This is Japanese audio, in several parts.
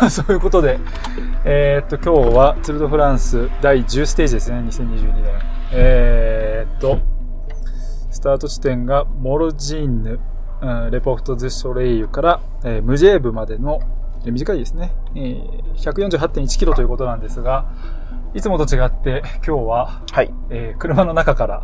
そういうことで、えー、っと、今日はツールドフランス第10ステージですね、2022年。えー、っと、スタート地点がモロジーヌ、うん、レポート・ズ・ソレイユから、えー、ムジェーブまでの、えー、短いですね、えー、148.1キロということなんですが、いつもと違って今日は、はい。えー、車の中から、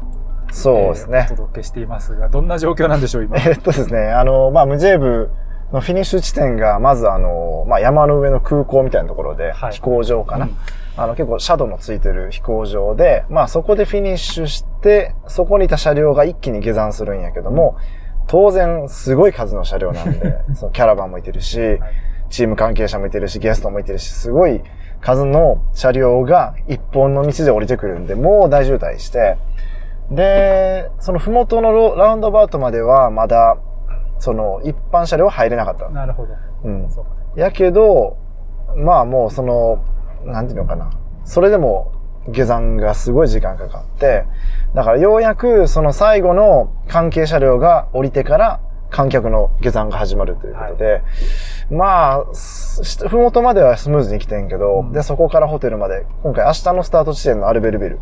そうですね、えー、お届けしていますが、どんな状況なんでしょう、今？えー、っとですね、あの、まあ、ムジェーブのフィニッシュ地点が、まずあの、まあ、山の上の空港みたいなところで、はい、飛行場かな。うん。あの、結構シャドウのついてる飛行場で、まあそこでフィニッシュして、そこにいた車両が一気に下山するんやけども、当然すごい数の車両なんで、そのキャラバンもいてるし、チーム関係者もいてるし、ゲストもいてるし、すごい数の車両が一本の道で降りてくるんで、もう大渋滞して、で、そのふもとのラウンドバウトまではまだ、その一般車両は入れなかった。なるほど。うん。やけど、まあもうその、なんていうのかな。それでも下山がすごい時間かかって、だからようやくその最後の関係車両が降りてから観客の下山が始まるということで、はい、まあ、ふもとまではスムーズに来てんけど、うん、で、そこからホテルまで、今回明日のスタート地点のアルベルビル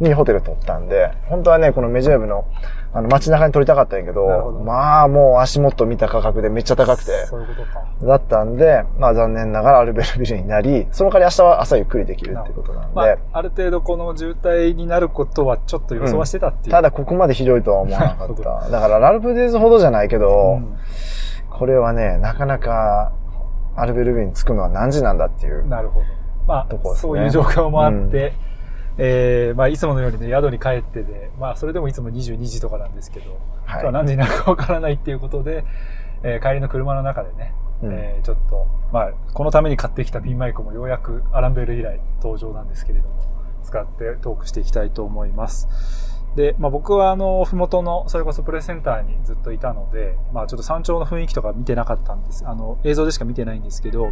にホテル取ったんで、本当はね、このメジェーブのあの、街中に撮りたかったんやけど、どまあもう足元見た価格でめっちゃ高くて。そういうことか。だったんで、まあ残念ながらアルベルビルになり、その代わり明日は朝ゆっくりできるってことなんで。まあ、ある程度この渋滞になることはちょっと予想はしてたっていう。うん、ただここまでひどいとは思わなかった。だからラルプデイズほどじゃないけど、うん、これはね、なかなかアルベルビルに着くのは何時なんだっていう。なるほど。まあ、ね、そういう状況もあって、うんえー、まあ、いつものようにね、宿に帰ってで、まあ、それでもいつも22時とかなんですけど、はい、今日は何時になるかわからないっていうことで、えー、帰りの車の中でね、うん、えー、ちょっと、まあ、このために買ってきたピンマイクもようやくアランベル以来登場なんですけれども、使ってトークしていきたいと思います。で、まあ、僕はあの、ふもとの、それこそプレスセンターにずっといたので、まあ、ちょっと山頂の雰囲気とか見てなかったんです。あの、映像でしか見てないんですけど、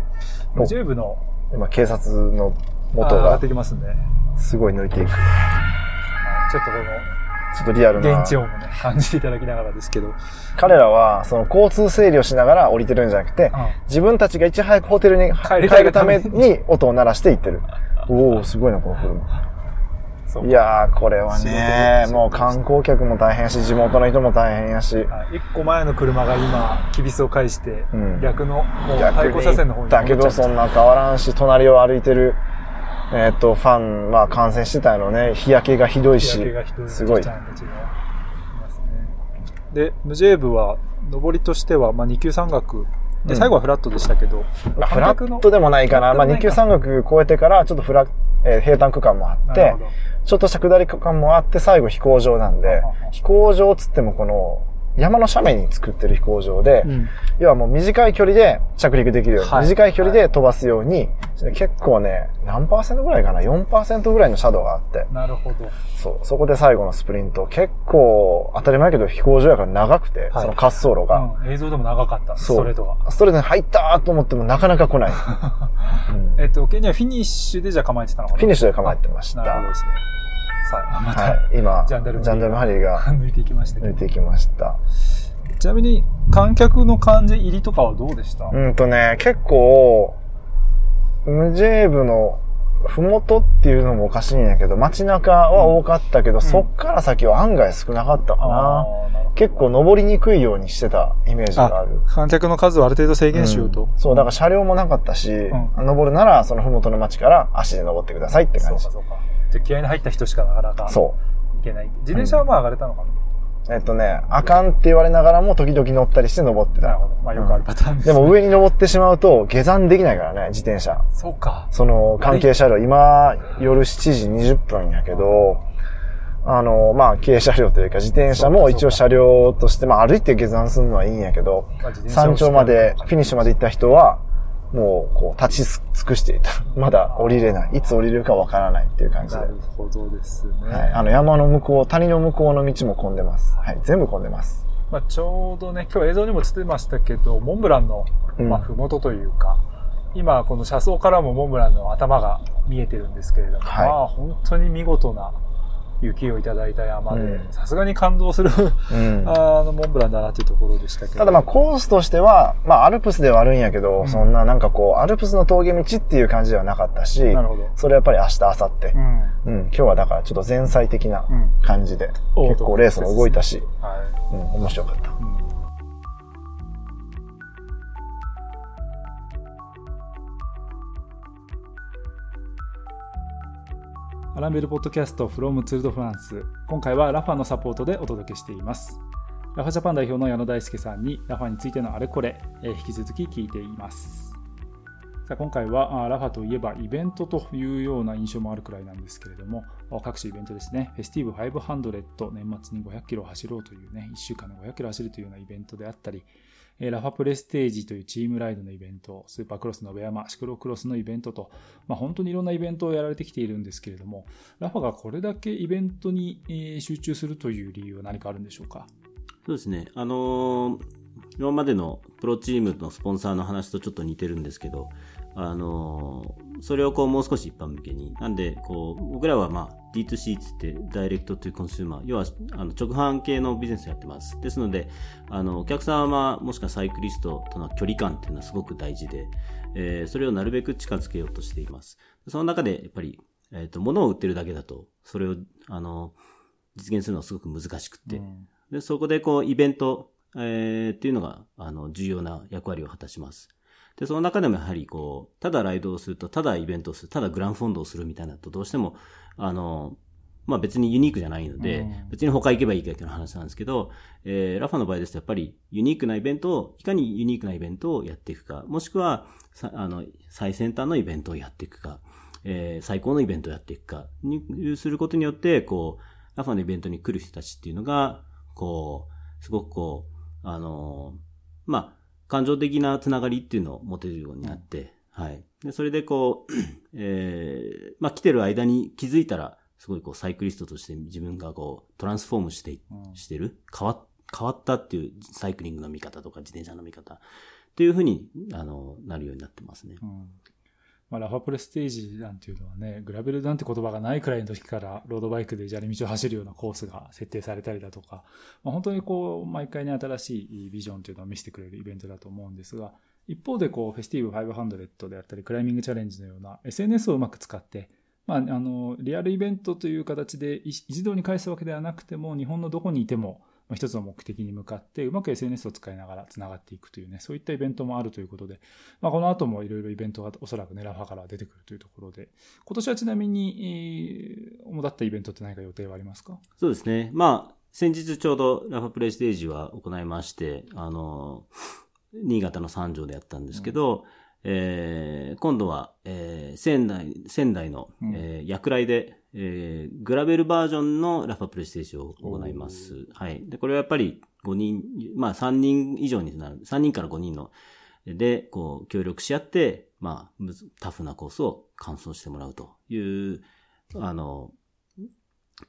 ジューブの、今、警察の元が。上がってきますんで。すごい抜いていく。ちょっとこの、ちょっとリアルな。現地音もね、感じていただきながらですけど。彼らは、その交通整理をしながら降りてるんじゃなくて、うん、自分たちがいち早くホテルに帰るために音を鳴らして行ってる。おおすごいな、この車。いやー、これはね、もう観光客も大変やし、地元の人も大変やし。一個前の車が今、キビスを返して、うん、逆の、もう対向車線の方にだけどそんな変わらんし、隣を歩いてる、えっ、と、ファン、まあ感染してたのね、日焼けがひどいし、すごい。で、ムジェーブは、上りとしては、まあ2級山岳で、最後はフラットでしたけど。まあ、フラットでもないかな。まあ、2級山岳超えてから、ちょっとフラ、えー、平坦区間もあって、ちょっとした下り区間もあって、最後飛行場なんで、飛行場つってもこの、山の斜面に作ってる飛行場で、うん、要はもう短い距離で着陸できるように、はい、短い距離で飛ばすように、はい、結構ね、何パーセントぐらいかな ?4% ぐらいの斜度があって。なるほど。そう。そこで最後のスプリント、結構当たり前けど飛行場やから長くて、はい、その滑走路が、うん、映像でも長かった、ストレートが。ストレートに入ったと思ってもなかなか来ない。うん、えっと、ケニアフィニッシュでじゃ構えてたのかな？フィニッシュで構えてました。なるほどですね。さあ、また、はい、今、 gendarmerie が抜いていきました。抜いていきました。ちなみに、観客の感じ入りとかはどうでした？うんとね、結構、ムジェーブのふもとっていうのもおかしいんやけど、街中は多かったけど、うん、そっから先は案外少なかったかな。うん、結構登りにくいようにしてたイメージがある。観客の数をある程度制限しようと。うん、そう、だから車両もなかったし、登るならそのふもとの街から足で登ってくださいって感じ。そうかそうか。じゃ気合に入った人しかなかなか。そう。いけない。自転車はまあ上がれたのかな、えっとね、あかんって言われながらも時々乗ったりして登ってた。なるほど。まあよくあるパターンです、ね、でも上に登ってしまうと下山できないからね、自転車。そうか。その関係車両、今夜7時20分やけど、あの、まあ、軽車両というか自転車も一応車両として、まあ歩いて下山するのはいいんやけど、山頂まで、フィニッシュまで行った人は、もう、こう、立ち尽くしていた。まだ降りれない。いつ降りれるかわからないっていう感じで。なるほどですね。はい。あの、山の向こう、谷の向こうの道も混んでます。はい。全部混んでます。まあ、ちょうどね、今日映像にも映ってましたけど、モンブランの、まあ、ふもとというか、うん、今、この車窓からもモンブランの頭が見えてるんですけれども、はい、まあ、本当に見事な雪をいただいた山で、さすがに感動するあの、モンブランだなっていうところでしたけど。ただまあコースとしては、まあアルプスではあるんやけど、うん、そんななんかこう、アルプスの峠道っていう感じではなかったし、なるほど。それやっぱり明日、明後日。うん。うん、今日はだからちょっと前菜的な感じで、結構レースも動いたし、はい。うん、面白かった。アランベルポッドキャスト from ツールドフランス。今回はラファのサポートでお届けしています。ラファジャパン代表の矢野大輔さんにラファについてのあれこれ、え引き続き聞いています。さあ今回はラファといえばイベントというような印象もあるくらいなんですけれども、各種イベントですね、フェスティブ500年末に500キロ走ろうというね、1週間で500キロ走るというようなイベントであったり、ラファプレステージというチームライドのイベント、スーパークロスの上山、シクロクロスのイベントと、まあ、本当にいろんなイベントをやられてきているんですけれども、ラファがこれだけイベントに集中するという理由は何かあるんでしょうか？そうですね。あのー、今までのプロチームのスポンサーの話とちょっと似てるんですけど、あのー、それをこうもう少し一般向けに。なんで、こう、僕らはまあ D2C つってダイレクトというコンシューマー、要はあの直販系のビジネスをやってます。ですので、あの、お客様もしくはサイクリストとの距離感っていうのはすごく大事で、えー、それをなるべく近づけようとしています。その中で、やっぱり、えっ、ー、と、物を売ってるだけだと、それを、あの、実現するのはすごく難しくて、うん、で、そこでこう、イベント、えー、っていうのが、あの、重要な役割を果たします。で、その中でもやはりこう、ただライドをすると、ただイベントをする、ただグランフォンドをするみたいなと、どうしても、あの、まあ別にユニークじゃないので、うん、別に他行けばいいかっていう話なんですけど、えー、ラファの場合ですとやっぱりユニークなイベントを、いかにユニークなイベントをやっていくか、もしくは、あの、最先端のイベントをやっていくか、えー、最高のイベントをやっていくか、にすることによって、こう、ラファのイベントに来る人たちっていうのが、こう、すごくこう、あの、まあ、感情的なつながりっていうのを持てるようになって、はい。で、それでこう、えー、まあ来てる間に気づいたら、すごいこうサイクリストとして自分がこうトランスフォームして、してる変わ、変わったっていうサイクリングの見方とか自転車の見方っていうふうに、あの、なるようになってますね。うんまあ、ラファプレステージなんていうのはね、グラベルなんて言葉がないくらいの時からロードバイクで砂利道を走るようなコースが設定されたりだとか、まあ、本当にこう、毎回ね、新しいビジョンというのを見せてくれるイベントだと思うんですが、一方でこう、フェスティブ500であったり、クライミングチャレンジのような SNS をうまく使って、まあ、あの、リアルイベントという形で一堂に返すわけではなくても、日本のどこにいても、一つの目的に向かって、うまく SNS を使いながら繋がっていくというね、そういったイベントもあるということで、まあ、この後もいろいろイベントがおそらくね、ラファから出てくるというところで、今年はちなみに、えー、主だったイベントって何か予定はありますか？そうですね。まあ、先日ちょうどラファプレイステージは行いまして、あの、新潟の三条でやったんですけど、うんえー、今度は、えー、仙台、仙台の、うん、えー、薬来で、えー、グラベルバージョンのラファプレイステージを行います。はい。で、これはやっぱり5人、まあ3人以上になる、3人から5人の、で、こう、協力し合って、まあ、タフなコースを完走してもらうという、あの、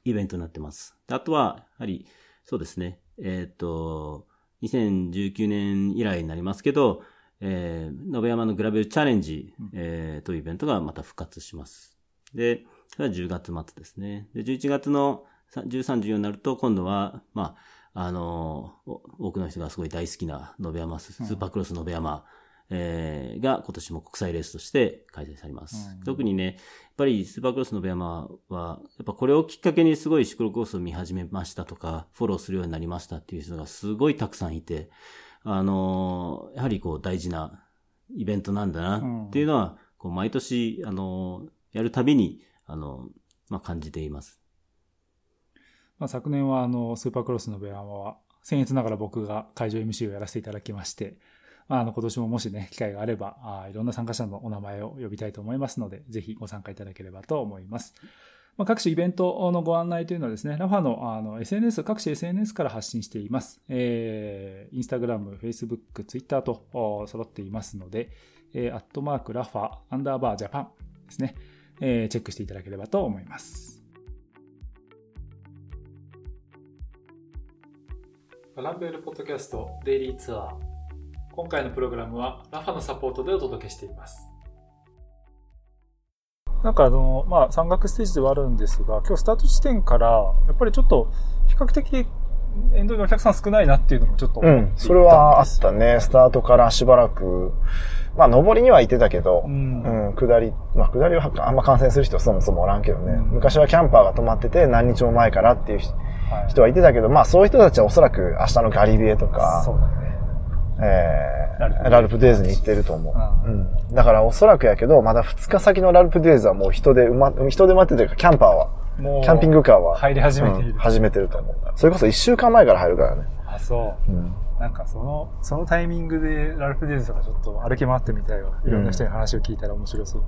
イベントになってます。あとは、やはり、そうですね、えっ、ー、と、2019年以来になりますけど、えー、延山のグラベルチャレンジ、えー、というイベントがまた復活します。で、それは10月末ですね。で、11月の13、14になると、今度は、まあ、あのー、多くの人がすごい大好きな延山、スーパークロス延山、えー、が今年も国際レースとして開催されます。うん、特にね、やっぱりスーパークロス延山は、やっぱこれをきっかけにすごいシクロコースを見始めましたとか、フォローするようになりましたっていう人がすごいたくさんいて、あの、やはりこう大事なイベントなんだなっていうのは、こう毎年、あの、やるたびに、あの、まあ、感じています。まあ、昨年はあの、スーパークロスのベアマは、僭越ながら僕が会場 MC をやらせていただきまして、あ、の、今年ももしね、機会があればあ、いろんな参加者のお名前を呼びたいと思いますので、ぜひご参加いただければと思います。まあ、各種イベントのご案内というのはですね、ラファのあの SNS、各種 SNS から発信しています。えー、インスタグラム、フェイスブック、ツイッターと揃っていますので、えー、アットマークラファアンダーバージャパンですね、えー、チェックしていただければと思います。ランベルポッドキャストデイリーツアー。今回のプログラムはラファのサポートでお届けしています。なんかあの、まあ、山岳ステージではあるんですが、今日スタート地点から、やっぱりちょっと、比較的、沿道にお客さん少ないなっていうのもちょっとうん、それはあったね。スタートからしばらく、まあ、上りには行ってたけど、うん、うん、下り、まあ、下りはあんま観戦する人そもそもおらんけどね、うん、昔はキャンパーが泊まってて何日も前からっていう人はいてたけど、はい、まあ、そういう人たちはおそらく明日のガリビエとか、そうだね。えー、ラルプデイズに行ってると思う。うん。だからおそらくやけど、まだ2日先のラルプデイズはもう人で埋ま、人で待っててるか、キャンパーは。もう、キャンピングカーは。入り始めている、うん、始めてると思う。それこそ1週間前から入るからね。あ、そう。うん。なんかその、そのタイミングでラルフデイズとかちょっと歩き回ってみたいわ。いろんな人に話を聞いたら面白そう。うん、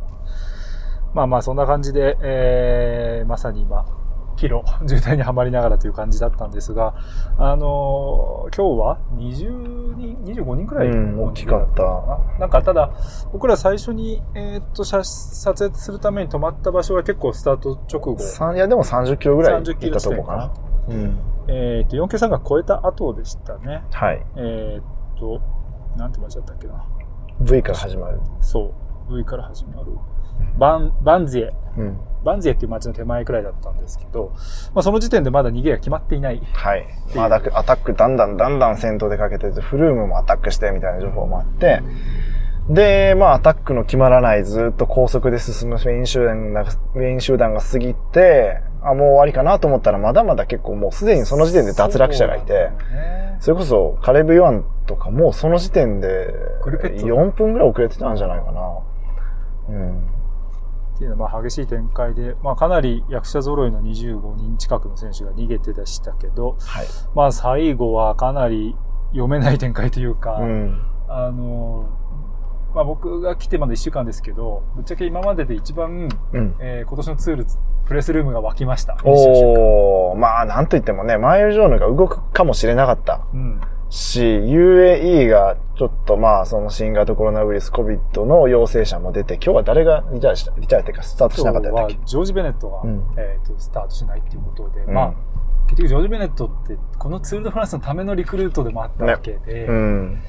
まあまあそんな感じで、えー、まさに今、キロ渋滞にはまりながらという感じだったんですが、あのー、今日は20人、25人くらい、うん、大きかった。なんかただ、僕ら最初に、えー、っと、撮影するために泊まった場所は結構スタート直後。いや、でも30キロぐらい行ったとこかな。うん。えー、っと、4級3が超えた後でしたね。はい。えっと、なんて間違ったっけな？V から始まる。そう。V から始まる。バン、バンズエ。うん。バンゼっていう街の手前くらいだったんですけど、まあ、その時点でまだ逃げが決まっていない。はい。まだアタックだんだんだんだん戦闘でかけてて、フルームもアタックしてみたいな情報もあって、で、まあ、アタックの決まらない、ずっと高速で進むメイン集団が、メイン集団が過ぎて、あ、もう終わりかなと思ったら、まだまだ結構もうすでにその時点で脱落者がいて、それこそカレブ・ヨアンとかもうその時点で4分ぐらい遅れてたんじゃないかな。うん。っていうのはまあ激しい展開で、まあ、かなり役者揃いの25人近くの選手が逃げてでしたけど、はい、まあ最後はかなり読めない展開というか、うん、あの、まあ、僕が来てまだ1週間ですけど、ぶっちゃけ今までで一番、うん、えー、今年のツール、プレスルームが沸きました。おまあ、なんといってもね、マイル・ジョーヌが動くかもしれなかった。うんし、UAE がちょっとまあ、その新型コロナウイルス COVID の陽性者も出て、今日は誰がリタイアした、リタイアっていうかスタートしなかったっけ？ジョージ・ベネットが、うん、えっ、ー、と、スタートしないっていうことで、うん、まあ、結局ジョージ・ベネットって、このツール・ド・フランスのためのリクルートでもあったわけで、ねうん、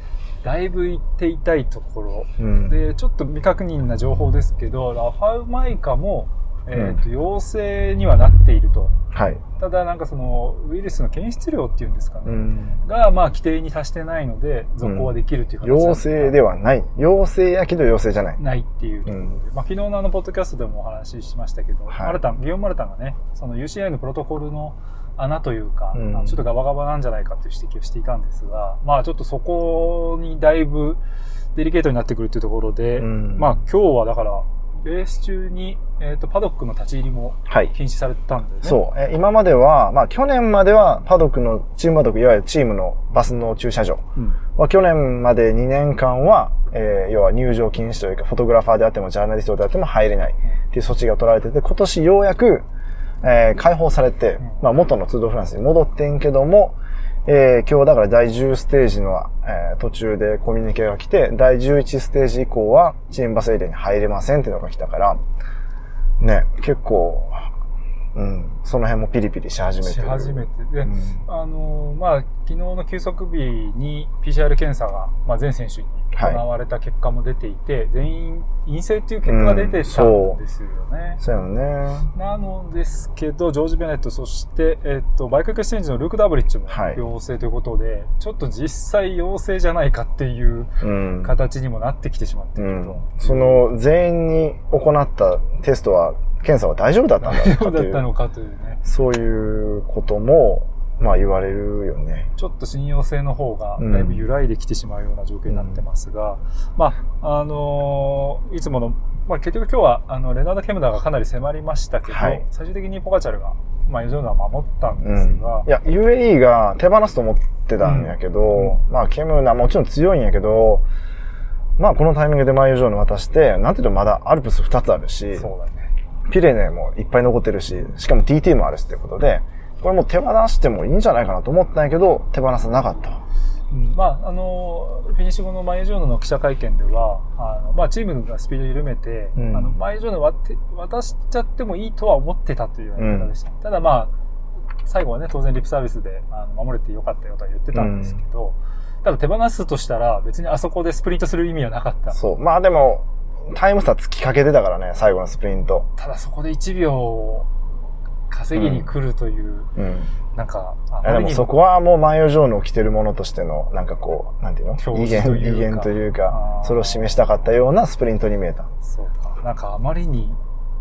だいぶ行っていたいところ、で、ちょっと未確認な情報ですけど、ラファウマイカも、えっ、ー、と、陽性にはなっていると。はい。ただ、なんかその、ウイルスの検出量っていうんですかね。うん、が、まあ、規定に達してないので、続行はできるっていう形、うん、陽性ではない。陽性やけど陽性じゃない。ないっていうところで。うん、まあ、昨日のあの、ポッドキャストでもお話ししましたけど、はい、マルタン、ギオン・マルタンがね、その UCI のプロトコルの穴というか、うん、ちょっとガバガバなんじゃないかっていう指摘をしていたんですが、まあ、ちょっとそこにだいぶ、デリケートになってくるっていうところで、まあ、今日はだから、レース中に、えっ、ー、と、パドックの立ち入りも禁止されたんだよね。はい、そう。え今までは、まあ去年まではパドックの、チームパドック、いわゆるチームのバスの駐車場。は、うん、去年まで2年間は、えー、要は入場禁止というか、フォトグラファーであってもジャーナリストであっても入れないっていう措置が取られてて、今年ようやく、えー、解放されて、まあ元のツードフランスに戻ってんけども、えー、今日だから第10ステージの、えー、途中でコミュニケが来て、第11ステージ以降はチームバスエリアに入れませんっていうのが来たから、ね、結構、うん、その辺もピリピリし始めてし始めて。で、うん、あの、まあ、昨日の休息日に PCR 検査が、まあ、全選手に行われた結果も出ていて、はい、全員陰性っていう結果が出てたんですよね。そう。よね。なのですけど、ジョージ・ベネット、そして、えっと、バイクエクスチェンジのルーク・ダーブリッジも陽性ということで、はい、ちょっと実際陽性じゃないかっていう形にもなってきてしまっていると、うん、その、全員に行ったテストは検査は大丈夫だったんだ大丈夫だったのかというね。そういうことも、まあ言われるよね。ちょっと信用性の方がだいぶ揺らいできてしまうような状況になってますが、うん、まあ、あのー、いつもの、まあ結局今日は、あの、レナード・ケムダーがかなり迫りましたけど、はい、最終的にポカチャルが、まあ、ジョーナは守ったんですが、うん、いや、UAE が手放すと思ってたんやけど、うん、まあ、ケムナもちろん強いんやけど、まあ、このタイミングでマイユジョーヌ渡して、なんていうとまだアルプス2つあるし、そうだね。ピレネもいっぱい残ってるし、しかも TT もあるしってことで、これもう手放してもいいんじゃないかなと思ったんやけど、手放さなかった。うん、まあ、あの、フィニッシュ後のマイジョーノの記者会見では、あの、まあ、チームがスピード緩めて、うん、あの、マイジョーノ渡しちゃってもいいとは思ってたというような言い方でした。うん、ただまあ、最後はね、当然リップサービスであの守れてよかったよとは言ってたんですけど、ただ手放すとしたら別にあそこでスプリントする意味はなかった。そう。まあでも、タイム差つきかけてたからね、最後のスプリント。ただそこで1秒稼ぎに来るという、うん、うん、なんか、でもそこはもうマイオジョーの着てるものとしての、なんかこう、なんていうの？威厳、威厳というか、それを示したかったようなスプリントに見えた。そうか。なんかあまりに、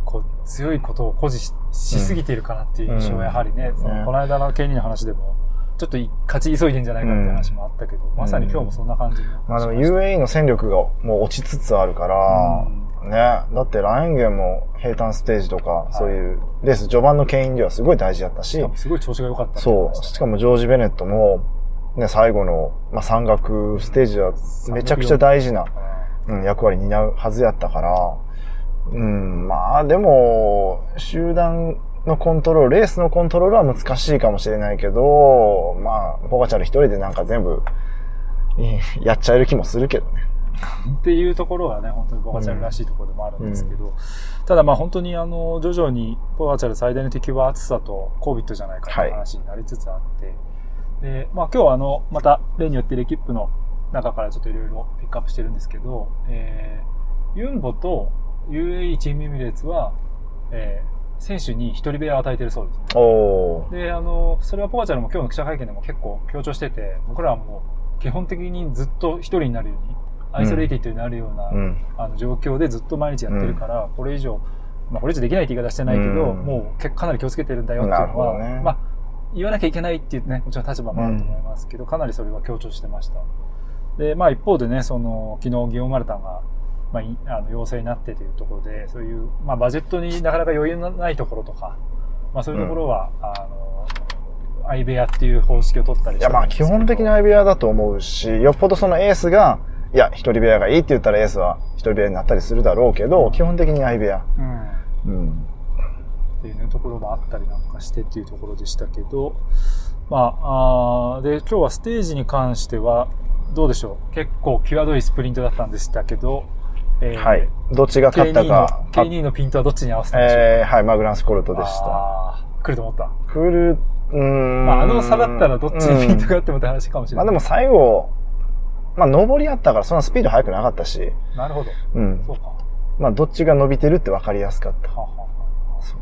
こう、強いことを誇示しすぎているかなっていう印象はやはりね、うん、この間のケニーの話でも、ちょっと勝ち急いでんじゃないかって話もあったけど、うん、まさに今日もそんな感じまあでも UAE の戦力がもう落ちつつあるから、うん、ね、だってラインゲンも平坦ステージとか、そういうレース序盤の牽引ではすごい大事だったし、すごい調子が良かった、ね、そう。しかもジョージ・ベネットも、ね、最後の、まあ、山岳ステージはめちゃくちゃ大事な、うん、役割担うはずやったから、うん、まあでも、集団のコントロール、レースのコントロールは難しいかもしれないけど、まあ、ポガチャル一人でなんか全部、やっちゃえる気もするけどね。っていうところはね、本当にポガチャルらしいところでもあるんですけど、うん、ただまあ本当にあの、徐々にポガチャル最大の敵は暑さと COVID じゃないかという話になりつつあって、はい、で、まあ今日はあの、また例によってレキップの中からちょっといろいろピックアップしてるんですけど、えー、ユンボと UAE チームエミレーツは、えー、選手に一人部屋を与えてるそうですね。で、あの、それはポガチャルも今日の記者会見でも結構強調してて、僕らはもう基本的にずっと一人になるように、アイソレイティッドになるような、うん、あの状況でずっと毎日やってるから、うん、これ以上、まあこれ以上できないって言い方してないけど、うん、もうかなり気をつけてるんだよっていうのは、ね、まあ言わなきゃいけないっていうね、もちろん立場もあると思いますけど、かなりそれは強調してました。で、まあ一方でね、その、昨日ギオマルタンが、まあ、あの要請になってというところで、そういう、まあ、バジェットになかなか余裕のないところとか、まあ、そういうところは、うん、あの、相部屋っていう方式を取ったりしていや、まあ、基本的に相部屋だと思うし、よっぽどそのエースが、いや、一人部屋がいいって言ったらエースは一人部屋になったりするだろうけど、うん、基本的に相部屋。うん。うん。っていう、ね、ところもあったりなんかしてっていうところでしたけど、まあ、あで、今日はステージに関しては、どうでしょう？結構際どいスプリントだったんでしたけど、えー、はい。どっちが勝ったか。K2 のピントはどっちに合わせたんでしょう？えー、はい、マグランスコルトでした。来ると思った来る、うん。まあ、あの差だったらどっちにピントがあってもって話かもしれない。まあでも最後、まあ、上りあったからそんなスピード速くなかったし。なるほど。うん。そうか。まあ、どっちが伸びてるって分かりやすかった。はははそう。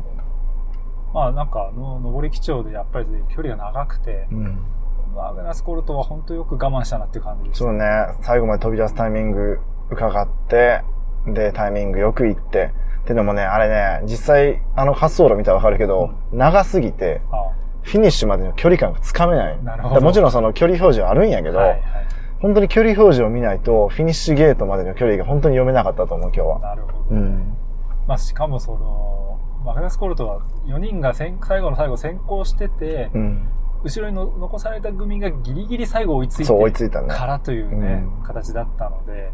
まあ、なんか、あの、上り基調でやっぱり距離が長くて、うん。マグナスコルトは本当よく我慢したなっていう感じです、ね。そうね。最後まで飛び出すタイミング伺って、で、タイミングよく行って、ってのもね、あれね、実際、あの滑走路見たらわかるけど、うん、長すぎて、フィニッシュまでの距離感がつかめない。なるほど。もちろんその距離表示はあるんやけど、はいはい、本当に距離表示を見ないと、フィニッシュゲートまでの距離が本当に読めなかったと思う、今日は。なるほど、ね。うん。まあ、しかもその、マグナスコルトは4人が最後の最後先行してて、うん、後ろにの残された組がギリギリ最後追いついて追いついた、ね、からというね、うん、形だったので、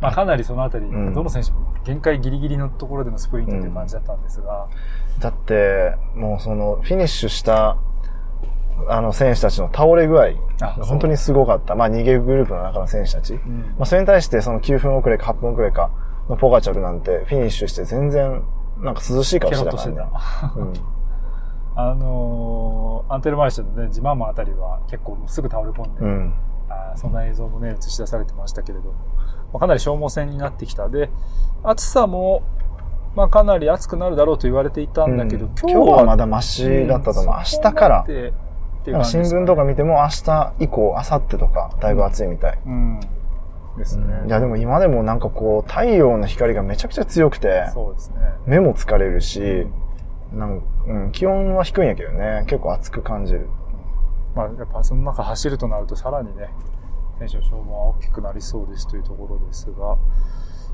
まあ、かなりそのあたり、うん、どの選手も限界ギリギリのところでのスプリントという感じだったんですが。うん、だって、もうその、フィニッシュした、あの選手たちの倒れ具合、本当にすごかった。まあ逃げグループの中の選手たち。うん、まあそれに対してその9分遅れか8分遅れかのポガチャルなんてフィニッシュして全然なんか涼しい顔してたからね。うん、あのー、アンテルマルシェのね、ジマーマンあたりは結構すぐ倒れ込んで、うん、あそんな映像もね、映し出されてましたけれども。まあ、かなり消耗戦になってきた。で、暑さも、まあ、かなり暑くなるだろうと言われていたんだけど、うん、今日はまだマシだったと思う。明日から。新聞とか見ても明日以降、明後日とか、だいぶ暑いみたい。うん。ですね、いや、でも今でもなんかこう、太陽の光がめちゃくちゃ強くて、そうですね。目も疲れるし、なんうん、気温は低いんやけどね、結構暑く感じる。まあ、やっぱその中走るとなるとさらにね、選手の消耗は大きくなりそうですというところですが、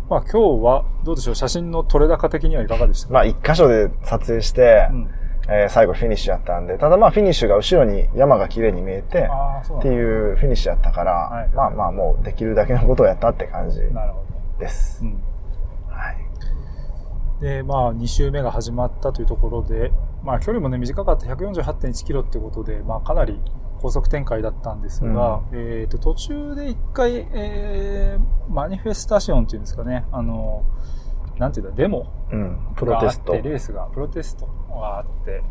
まあ今日はどうでしょう、写真の撮れ高的にはいかがでしたか？まあ一箇所で撮影して、うん、えー、最後フィニッシュやったんで、ただまあフィニッシュが後ろに山が綺麗に見えて、っていうフィニッシュやったから、はい、まあまあもうできるだけのことをやったって感じです。うん、はい。で、まあ2周目が始まったというところで、まあ距離もね短かった。148.1キロってことで、まあかなり高速展開だったんですが、うん、えっ、と、途中で一回、えー、マニフェスタションっていうんですかね、あの、なんていうんだ、デモ？うん、プロテスト。レースが、プロテストがあって、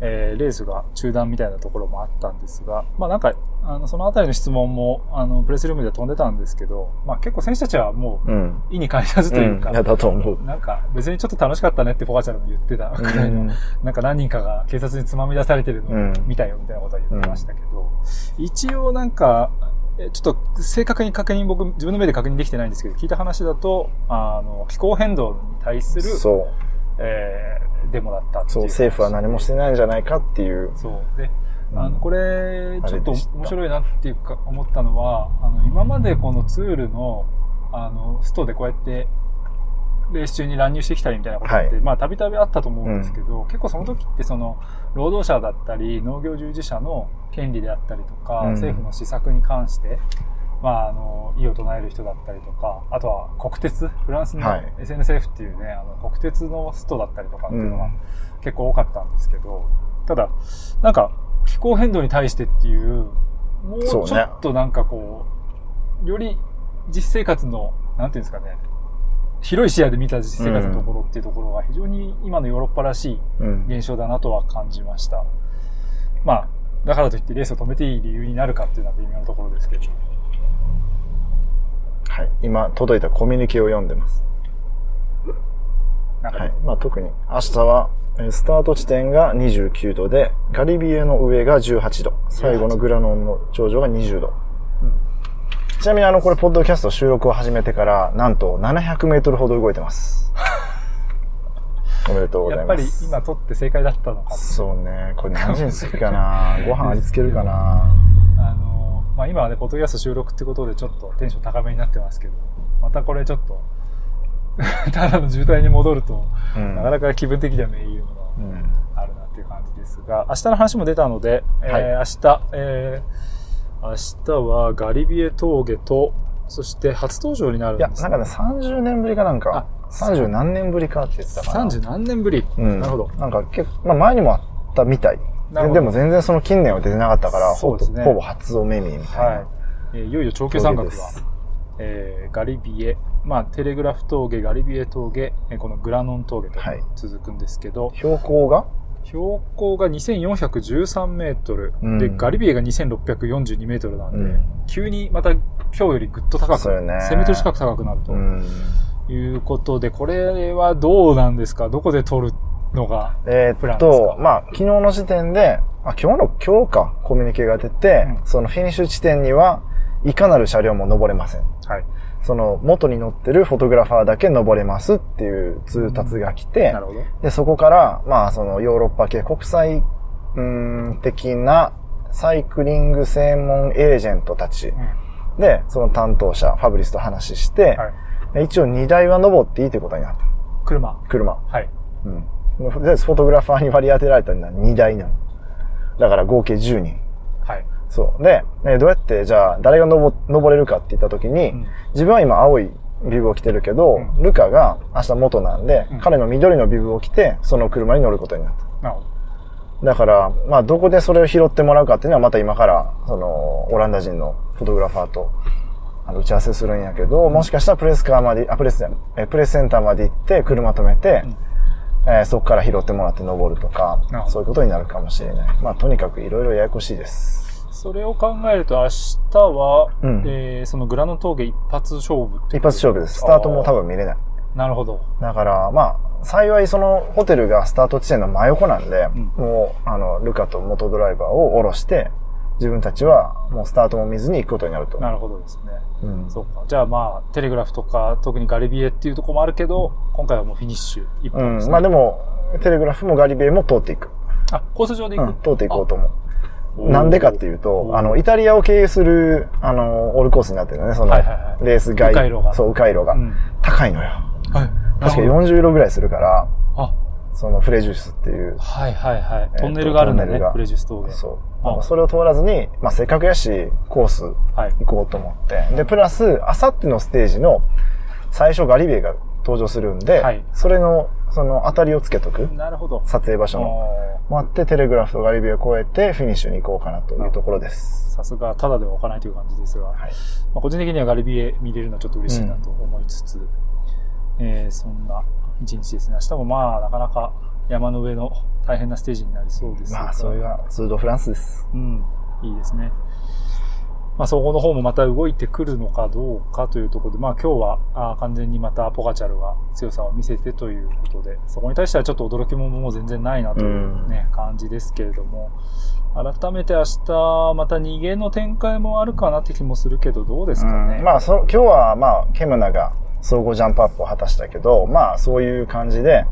えー、レースが中断みたいなところもあったんですが、まあなんか、あの、そのあたりの質問も、あの、プレスルームで飛んでたんですけど、まあ結構選手たちはもう、意に介さずというか、うん、いや、だと思う。なんか、別にちょっと楽しかったねってポガチャルも言ってたくらいの、うん、なんか何人かが警察につまみ出されてるのを見たよみたいなことは言ってましたけど、うん、一応なんか、ちょっと正確に確認僕自分の目で確認できてないんですけど、聞いた話だと、あの、気候変動に対する、そう。えー、デモだったそう、政府は何もしてないんじゃないかっていう。そう。で、あの、これ、ちょっと面白いなっていうか思ったのは、あの、今までこのツールの、あの、ストでこうやって、レース中に乱入してきたりみたいなことって、はい、まあ、たびたびあったと思うんですけど、うん、結構その時ってその、労働者だったり、農業従事者の権利であったりとか、うん、政府の施策に関して、まあ、あの、異を唱える人だったりとか、あとは国鉄、フランスの SNCF っていうね、はい、あの国鉄のストだったりとかっていうのが結構多かったんですけど、ただ、なんか、気候変動に対してっていう、もうちょっとなんかこう、うね、より実生活の、なんていうんですかね、広い視野で見た実生活のところっていうところが非常に今のヨーロッパらしい現象だなとは感じました。うん、まあ、だからといってレースを止めていい理由になるかっていうのは微妙なところですけど。はい。今、届いたコミュニケを読んでます。はい。まあ、特に、明日は、スタート地点が29度で、ガリビエの上が18度、最後のグラノンの頂上が20度。うん、ちなみにあの、これ、ポッドキャスト収録を始めてから、なんと700メートルほど動いてます。おめでとうございます。やっぱり今撮って正解だったのかそうね。これ何時にするかな？ご飯味付けるかな？あのまあ今はね、ポッドキャスト収録ってことでちょっとテンション高めになってますけど、またこれちょっと ただの渋滞に戻ると、うん、なかなか気分的にはめいるものあるなっていう感じですが、明日の話も出たので、はい、えー、明日、えー、明日はガリビエ峠と、そして初登場になるんです、ね、いや、なんかね、30年ぶりかなんか、30何年ぶりかって言ってたかな。30何年ぶり、うん、なるほど。なんか結構、まあ前にもあったみたい。でも全然その近年は出てなかったから、そうですね、ほぼ初お目見みたいな。はい。えー、いよいよ長距山岳が、えー、ガリビエ、まあ、テレグラフ峠、ガリビエ峠、えー、このグラノン峠と続くんですけど、はい、標高が？標高が2413メートル、うん、で、ガリビエが2642メートルなんで、うん、急にまた今日よりぐっと高く、ね、1000メートル近く高くなると。いうことで、これはどうなんですか？どこで撮るのがえー、っと、まあ、昨日の時点で、あ、今日の、今日か、コミュニケが出て、うん、そのフィニッシュ地点には、いかなる車両も登れません。はい。その、元に乗ってるフォトグラファーだけ登れますっていう通達が来て、うん。で、そこから、まあ、そのヨーロッパ系国際、うん、的なサイクリング専門エージェントたち、うん、で、その担当者、ファブリスと話して、はい、一応2台は登っていいってことになった。車。車。はい。うん。フォトグラファーに割り当てられたのは2台なの。だから合計10人。はい。そう。で、どうやってじゃあ誰が登登れるかって言った時に、うん、自分は今青いビブを着てるけど、うん、ルカが明日元なんで、うん、彼の緑のビブを着て、その車に乗ることになった。なるほど。だから、まあ、どこでそれを拾ってもらうかっていうのは、また今から、その、オランダ人のフォトグラファーと、あの、打ち合わせするんやけど、もしかしたらプレスカーまで、あ、プレスじゃない、え、プレスセンターまで行って、車止めて、えー、そこから拾ってもらって登るとか、そういうことになるかもしれない。まあ、とにかくいろいろややこしいです。それを考えると明日は、うん、えー、そのグラノ峠一発勝負一発勝負です。スタートも多分見れない。なるほど。だから、まあ、幸いそのホテルがスタート地点の真横なんで、うん、もう、あの、ルカと元ドライバーを降ろして、自分たちはもうスタートも見ずに行くことになると。なるほどですね。うん。そうか。じゃあまあ、テレグラフとか、特にガリビエっていうところもあるけど、今回はもうフィニッシュ一本です、ね、うん。まあでも、テレグラフもガリビエも通っていく。あ、コース上で行く、うん、通っていこうと思う。なんでかっていうと、あの、イタリアを経由する、あの、オールコースになってるのね、その、はいはいはい、レース外。迂回路が。そう、迂回路が。うん、高いのよ。はい。確か40ユーロぐらいするから、あ、そのフレジュスっていう。はいはいはい。トンネルがあるんだね、フレジュス峠。そう。それを通らずに、まあせっかくやし、コース行こうと思って。はい、で、プラス、あさってのステージの最初ガリビエが登場するんで、はい、それの、その当たりをつけとく。なるほど。撮影場所の。待って、テレグラフとガリビエを越えて、フィニッシュに行こうかなというところです。さすが、ただでは置かないという感じですが、はい、まあ、個人的にはガリビエ見れるのはちょっと嬉しいなと思いつつ、うん、えー、そんな一日ですね。明日もまあ、なかなか山の上の大変なステージになりそうですまあ、それがツードフランスです。うん。いいですね。まあ、総合の方もまた動いてくるのかどうかというところで、まあ今日はあ完全にまたポカチャルが強さを見せてということで、そこに対してはちょっと驚きももう全然ないなというね、感じですけれども、改めて明日また逃げの展開もあるかなって気もするけど、どうですかね？まあそ、今日はまあ、ケムナが総合ジャンプアップを果たしたけど、まあそういう感じで、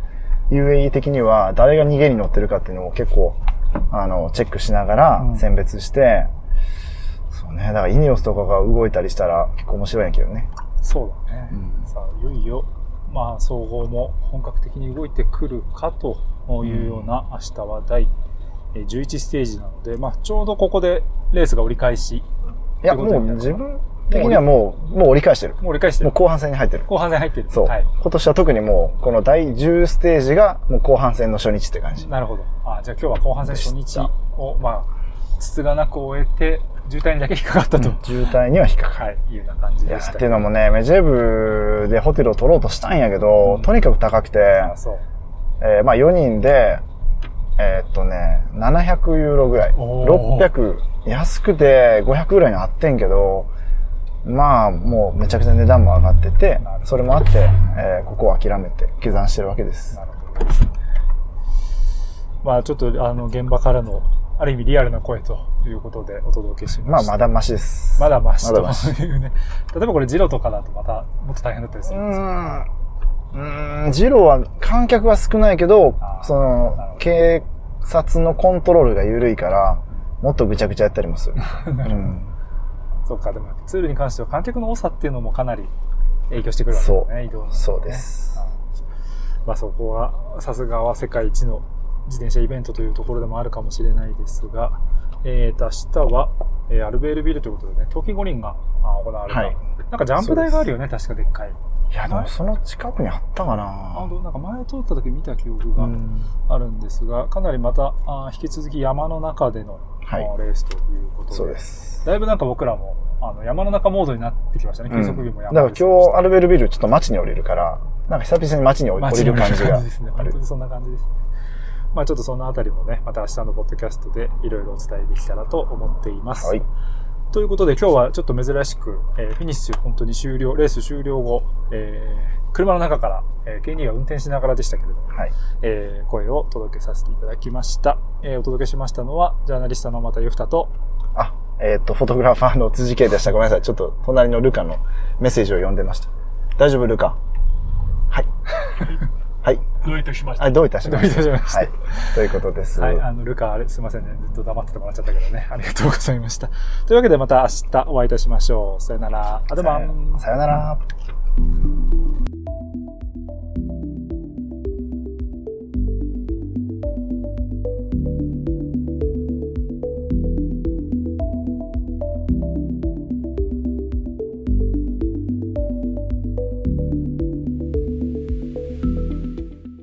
UAE 的には誰が逃げに乗ってるかっていうのを結構、あの、チェックしながら選別して、そうね。だからイネオスとかが動いたりしたら結構面白いんやけどね。そうだね。うん、さあ、いよいよ、まあ、総合も本格的に動いてくるかというような、明日は第11ステージなので、まあ、ちょうどここでレースが折り返し。いや、もう自分的にはもう、もう折り返してる。もう折り返してる。もう後半戦に入ってる。後半戦入ってる。そう。はい、今年は特にもう、この第10ステージがもう後半戦の初日って感じ。なるほど。あじゃあ今日は後半戦初日を、まあ、つつがなく終えて、渋滞にだけ引っかかったと。うん、渋滞には引っかかる。はい、いうような感じでした。っていうのもね、メジェブでホテルを取ろうとしたんやけど、うん、とにかく高くて、えー、まあ4人で、えー、っとね、700ユーロぐらい。600、安くて500ぐらいにあってんけど、まあ、もうめちゃくちゃ値段も上がってて、それもあって、えー、ここを諦めて下山してるわけです。なるほど。まあ、ちょっと、あの、現場からのある意味リアルな声ということでお届けします。まあ、まだましです。まだましというね。例えばこれジロとかだとまたもっと大変だったりするんですか？うん、ジロは観客は少ないけど、その、警察のコントロールが緩いから、もっとぐちゃぐちゃやったりもする。うん、そうか、でもツールに関しては観客の多さっていうのもかなり影響してくるわけですね、移動の、ね、そうです。まあそこは、さすがは世界一の自転車イベントというところでもあるかもしれないですが、えー、と明日は、えー、アルベールビルということでね、冬季五輪が行われた、はい、なんかジャンプ台があるよね、確かでっかい。いや、でもその近くにあったかなあなんか前通った時見た記憶があるんですが、かなりまたあ引き続き山の中での、はい、レースということで。そうです。だいぶなんか僕らもあの山の中モードになってきましたね、計測日も山、うん、だから今日アルベルビルちょっと街に降りるから、なんか久々に街に降りる感じがある。ですね。本当にそんな感じですね。まあちょっとそのあたりもね、また明日のポッドキャストでいろいろお伝えできたらと思っています。はい。ということで今日はちょっと珍しく、えー、フィニッシュ本当に終了、レース終了後、えー、車の中から、えー、ケニーが運転しながらでしたけれども、はい、えー、声を届けさせていただきました。えー、お届けしましたのは、ジャーナリストの又ゆふたと、あ、えっ、ー、と、フォトグラファーの辻圭でした。ごめんなさい。ちょっと隣のルカのメッセージを読んでました。大丈夫、ルカ？はい。はい。どういたしました。はい、どういたしました。どういたしました。はい。ということです。はい、あの、ルカ、あれ、すいませんね。ずっと黙っててもらっちゃったけどね。ありがとうございました。というわけでまた明日お会いいたしましょう。さよなら。アドバン。さよなら。